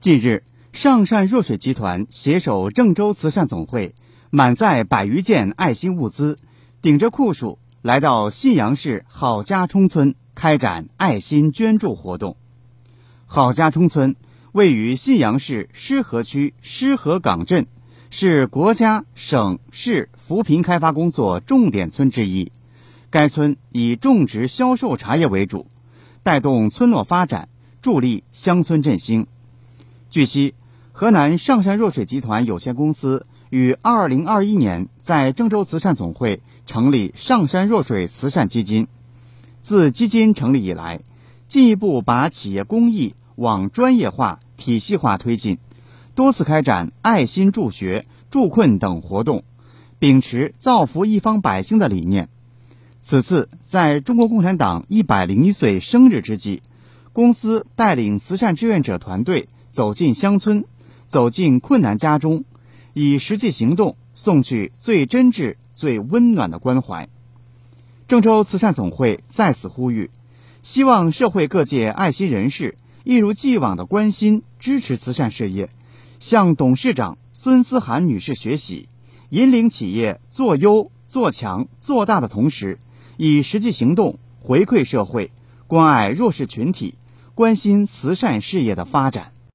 近日，上善若水集团携手郑州慈善总会，满载百余件爱心物资，顶着酷暑来到信阳市郝家冲村开展爱心捐助活动。郝家冲村位于信阳市狮河区狮河岗镇，是国家、省市扶贫开发工作重点村之一。该村以种植、销售茶叶为主，带动村落发展，助力乡村振兴。据悉，河南上善若水集团有限公司于二零二一年在郑州慈善总会成立上善若水慈善基金。自基金成立以来，进一步把企业公益往专业化、体系化推进，多次开展爱心助学、助困等活动，秉持造福一方百姓的理念。此次在中国共产党一百零一岁生日之际，公司带领慈善志愿者团队。走进乡村，走进困难家中，以实际行动送去最真挚、最温暖的关怀。郑州慈善总会在此呼吁，希望社会各界爱心人士一如既往的关心支持慈善事业，向董事长孙思涵女士学习，引领企业做优、做强、做大的同时，以实际行动回馈社会，关爱弱势群体，关心慈善事业的发展。